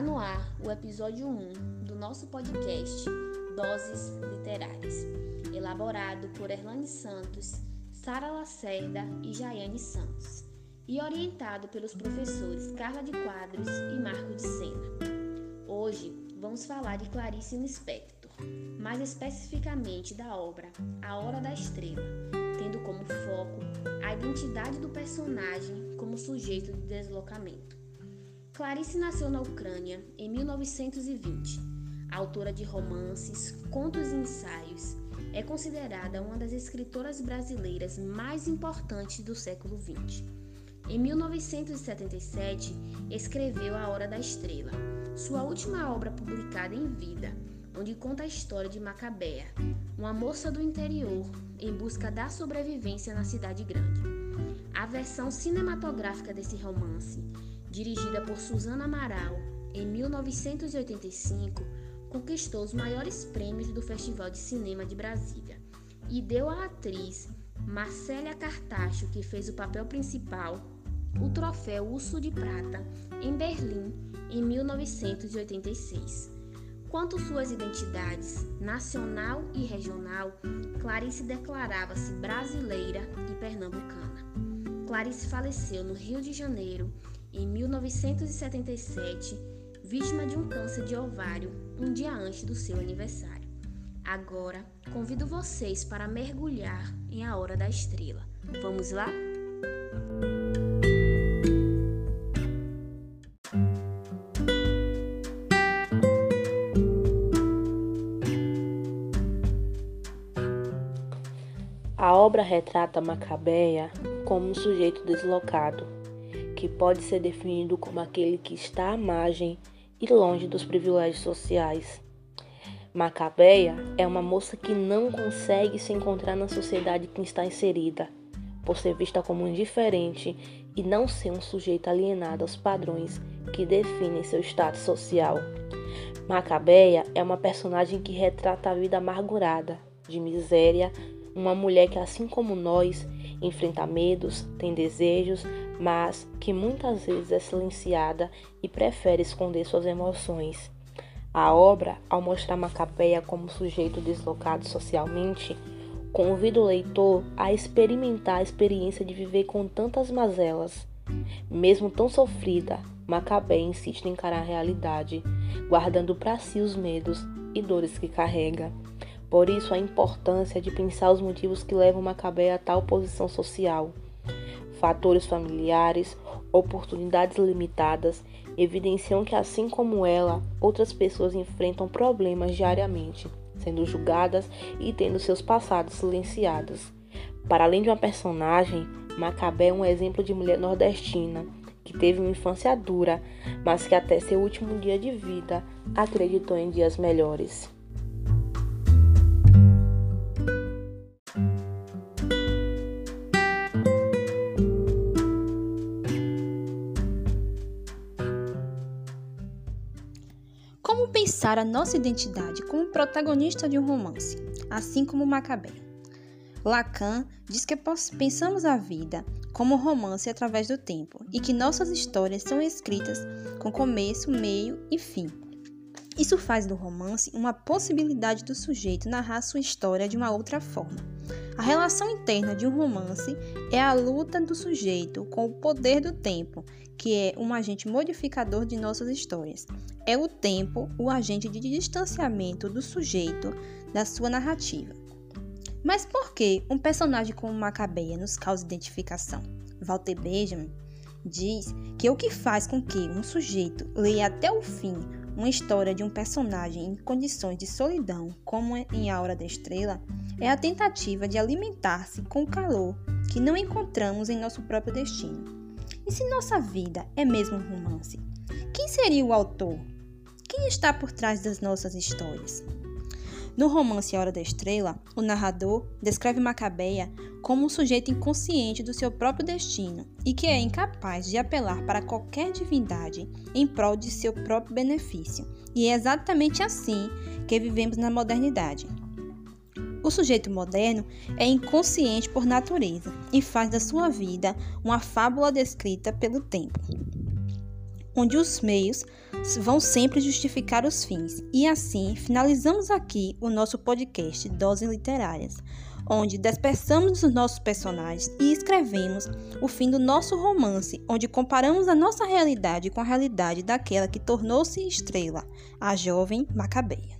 Está no ar o episódio 1 do nosso podcast Doses Literárias, elaborado por Erlane Santos, Sara Lacerda e Jaiane Santos, e orientado pelos professores Carla de Quadros e Marco de Sena. Hoje vamos falar de Clarice Lispector, mais especificamente da obra A Hora da Estrela, tendo como foco a identidade do personagem como sujeito de deslocamento. Clarice nasceu na Ucrânia em 1920. Autora de romances, contos e ensaios, é considerada uma das escritoras brasileiras mais importantes do século XX. Em 1977, escreveu A Hora da Estrela, sua última obra publicada em vida, onde conta a história de Macabea, uma moça do interior em busca da sobrevivência na cidade grande. A versão cinematográfica desse romance dirigida por Suzana Amaral em 1985, conquistou os maiores prêmios do Festival de Cinema de Brasília e deu à atriz Marcélia Cartacho, que fez o papel principal, o troféu Urso de Prata em Berlim em 1986. Quanto suas identidades nacional e regional, Clarice declarava-se brasileira e pernambucana. Clarice faleceu no Rio de Janeiro em 1977, vítima de um câncer de ovário um dia antes do seu aniversário. Agora, convido vocês para mergulhar em A Hora da Estrela. Vamos lá? A obra retrata Macabeia como um sujeito deslocado que pode ser definido como aquele que está à margem e longe dos privilégios sociais. Macabeia é uma moça que não consegue se encontrar na sociedade que está inserida, por ser vista como indiferente e não ser um sujeito alienado aos padrões que definem seu status social. Macabeia é uma personagem que retrata a vida amargurada, de miséria, uma mulher que, assim como nós, enfrenta medos, tem desejos, mas que muitas vezes é silenciada e prefere esconder suas emoções. A obra, ao mostrar Macabeia como sujeito deslocado socialmente, convida o leitor a experimentar a experiência de viver com tantas mazelas. Mesmo tão sofrida, Macabeia insiste em encarar a realidade, guardando para si os medos e dores que carrega. Por isso, a importância de pensar os motivos que levam Macabeia a tal posição social. Fatores familiares, oportunidades limitadas evidenciam que, assim como ela, outras pessoas enfrentam problemas diariamente, sendo julgadas e tendo seus passados silenciados. Para além de uma personagem, Macabé é um exemplo de mulher nordestina que teve uma infância dura, mas que até seu último dia de vida acreditou em dias melhores. Como pensar a nossa identidade como protagonista de um romance, assim como Macabé? Lacan diz que pensamos a vida como romance através do tempo e que nossas histórias são escritas com começo, meio e fim. Isso faz do romance uma possibilidade do sujeito narrar sua história de uma outra forma. A relação interna de um romance é a luta do sujeito com o poder do tempo, que é um agente modificador de nossas histórias. É o tempo o agente de distanciamento do sujeito da sua narrativa. Mas por que um personagem como Macabeia nos causa identificação? Walter Benjamin diz que o que faz com que um sujeito leia até o fim uma história de um personagem em condições de solidão, como em A Hora da Estrela, é a tentativa de alimentar-se com calor que não encontramos em nosso próprio destino. E se nossa vida é mesmo um romance? Quem seria o autor? Quem está por trás das nossas histórias? No romance A Hora da Estrela, o narrador descreve Macabeia como um sujeito inconsciente do seu próprio destino e que é incapaz de apelar para qualquer divindade em prol de seu próprio benefício. E é exatamente assim que vivemos na modernidade. O sujeito moderno é inconsciente por natureza e faz da sua vida uma fábula descrita pelo tempo. onde os meios vão sempre justificar os fins. E assim, finalizamos aqui o nosso podcast Doses Literárias, onde dispersamos os nossos personagens e escrevemos o fim do nosso romance, onde comparamos a nossa realidade com a realidade daquela que tornou-se estrela, a jovem Macabeia.